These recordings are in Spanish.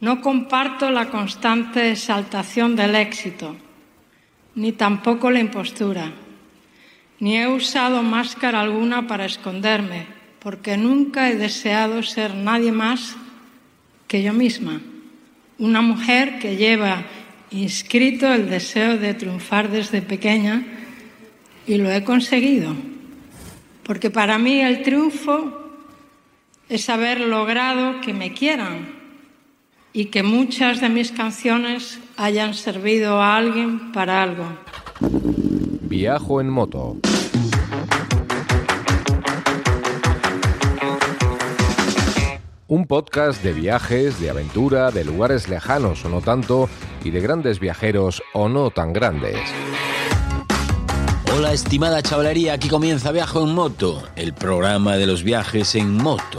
No comparto la constante exaltación del éxito, ni tampoco la impostura, ni he usado máscara alguna para esconderme, porque nunca he deseado ser nadie más que yo misma, una mujer que lleva inscrito el deseo de triunfar desde pequeña y lo he conseguido, porque para mí el triunfo es haber logrado que me quieran y que muchas de mis canciones hayan servido a alguien para algo. Viajo en moto. Un podcast de viajes, de aventura, de lugares lejanos o no tanto, y de grandes viajeros o no tan grandes. Hola estimada chavalería, aquí comienza Viajo en Moto, el programa de los viajes en moto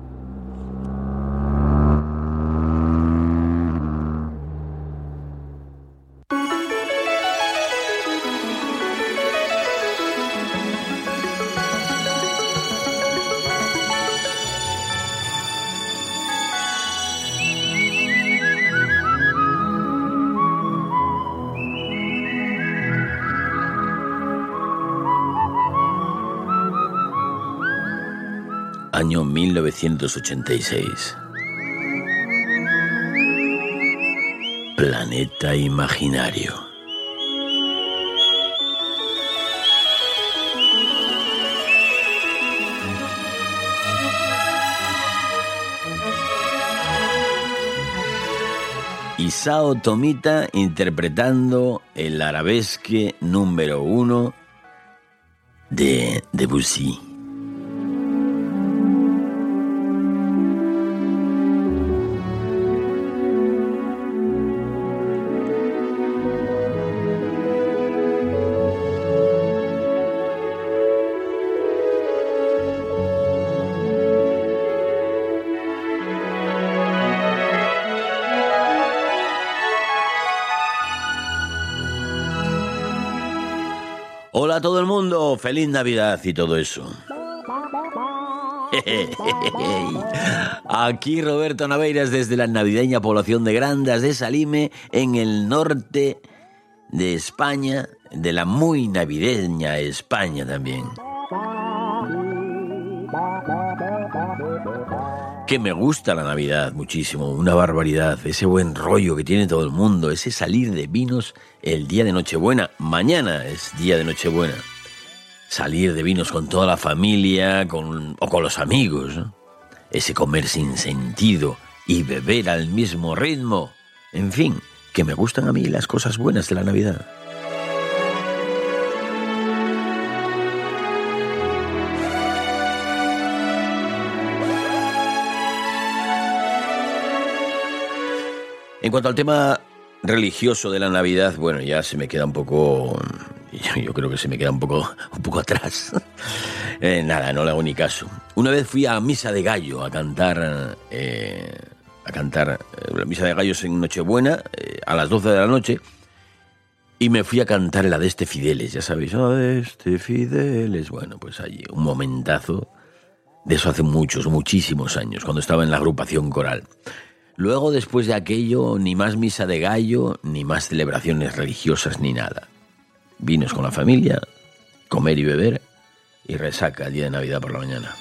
año 1986. Planeta Imaginario. Isao Tomita interpretando el arabesque número uno de Debussy. Hola a todo el mundo, feliz Navidad y todo eso. Aquí Roberto Naveiras desde la navideña población de Grandas de Salime, en el norte de España, de la muy navideña España también. Que me gusta la Navidad muchísimo, una barbaridad, ese buen rollo que tiene todo el mundo, ese salir de vinos el día de Nochebuena, mañana es día de Nochebuena, salir de vinos con toda la familia con, o con los amigos, ese comer sin sentido y beber al mismo ritmo, en fin, que me gustan a mí las cosas buenas de la Navidad. En cuanto al tema religioso de la Navidad, bueno, ya se me queda un poco, yo, creo que se me queda un poco, un poco atrás. Eh, nada, no le hago ni caso. Una vez fui a misa de gallo a cantar, eh, a cantar eh, la misa de gallos en Nochebuena a las 12 de la noche. Y me fui a cantar la de este Fideles, ya sabéis, de este Fideles. Bueno, pues allí, un momentazo de eso hace muchos, muchísimos años, cuando estaba en la agrupación coral. Luego, después de aquello, ni más misa de gallo, ni más celebraciones religiosas, ni nada. Vinos con la familia, comer y beber, y resaca el día de Navidad por la mañana.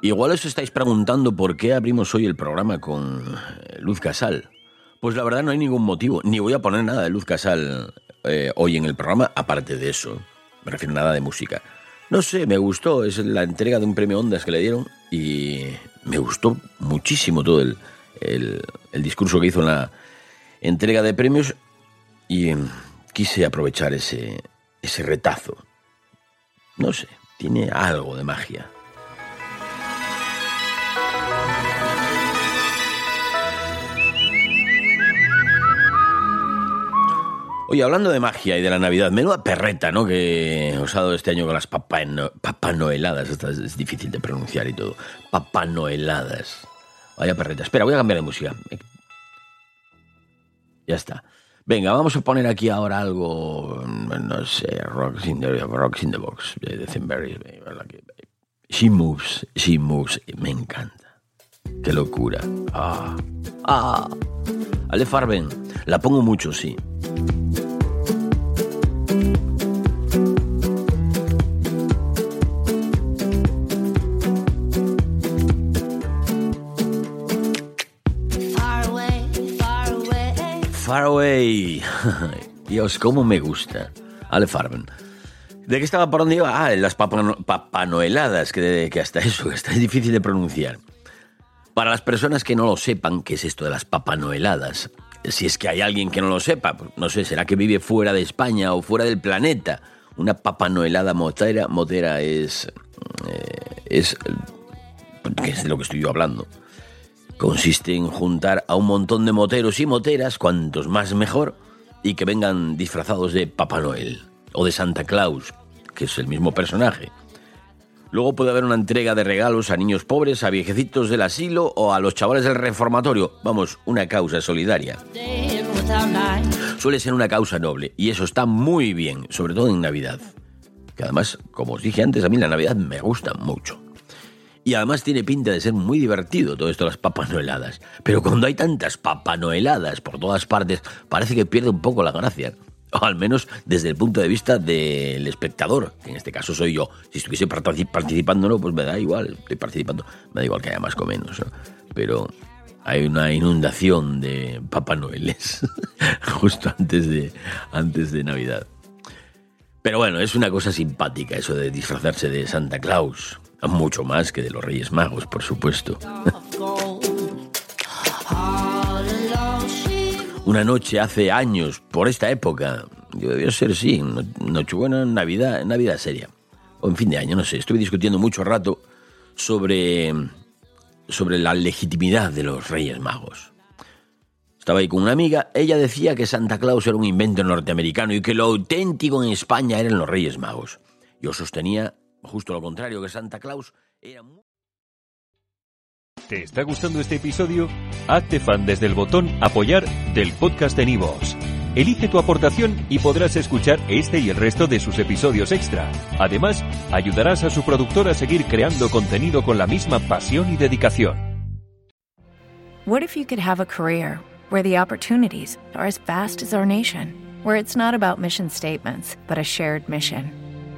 Igual os estáis preguntando por qué abrimos hoy el programa con eh, Luz Casal. Pues la verdad no hay ningún motivo, ni voy a poner nada de Luz Casal eh, hoy en el programa, aparte de eso. Me refiero nada de música. No sé, me gustó, es la entrega de un premio Ondas que le dieron y me gustó muchísimo todo el, el discurso que hizo en la entrega de premios y quise aprovechar ese, ese retazo. No sé, tiene algo de magia. Oye, hablando de magia y de la Navidad, menuda perreta, ¿no? Que os ha dado este año con las papanoeladas. Esta es, difícil de pronunciar y todo. Papanoeladas. Vaya perreta. Espera, voy a cambiar de música. Ya está. Venga, vamos a poner aquí ahora algo, no sé, Rocks in the, rocks in the Box, de. She Moves, She Moves, me encanta. Qué locura. Ah, ah. Ale Farben, la pongo mucho, sí. Faraway. Dios, cómo me gusta. Ale Farben. ¿De qué estaba por dónde iba? Ah, las papanoeladas, que, que hasta eso, está difícil de pronunciar. Para las personas que no lo sepan, ¿qué es esto de las papanoeladas? Si es que hay alguien que no lo sepa, pues, no sé, ¿será que vive fuera de España o fuera del planeta? Una papanoelada motera, motera es... Eh, es... ¿Qué es de lo que estoy yo hablando? Consiste en juntar a un montón de moteros y moteras, cuantos más mejor, y que vengan disfrazados de Papá Noel o de Santa Claus, que es el mismo personaje. Luego puede haber una entrega de regalos a niños pobres, a viejecitos del asilo o a los chavales del reformatorio. Vamos, una causa solidaria. Suele ser una causa noble y eso está muy bien, sobre todo en Navidad. Que además, como os dije antes, a mí la Navidad me gusta mucho. Y además tiene pinta de ser muy divertido todo esto las papanoeladas. Pero cuando hay tantas papanoeladas por todas partes, parece que pierde un poco la gracia. Al menos desde el punto de vista del espectador, que en este caso soy yo. Si estuviese participando, no, pues me da igual, estoy participando, me da igual que haya más o menos. Pero hay una inundación de Papá justo antes de, antes de Navidad. Pero bueno, es una cosa simpática eso de disfrazarse de Santa Claus. Mucho más que de los Reyes Magos, por supuesto. Una noche hace años, por esta época, debió ser, sí, Nochebuena, Navidad, Navidad seria. O en fin de año, no sé. Estuve discutiendo mucho rato sobre, sobre la legitimidad de los Reyes Magos. Estaba ahí con una amiga, ella decía que Santa Claus era un invento norteamericano y que lo auténtico en España eran los Reyes Magos. Yo sostenía Justo lo contrario, que Santa Claus era muy... ¿Te está gustando este episodio? Hazte fan desde el botón Apoyar del podcast de Nivos. Elige tu aportación y podrás escuchar este y el resto de sus episodios extra. Además, ayudarás a su productor a seguir creando contenido con la misma pasión y dedicación. What if you could have a career where the opportunities are as vast as our nation, where it's not about mission statements, but a shared mission?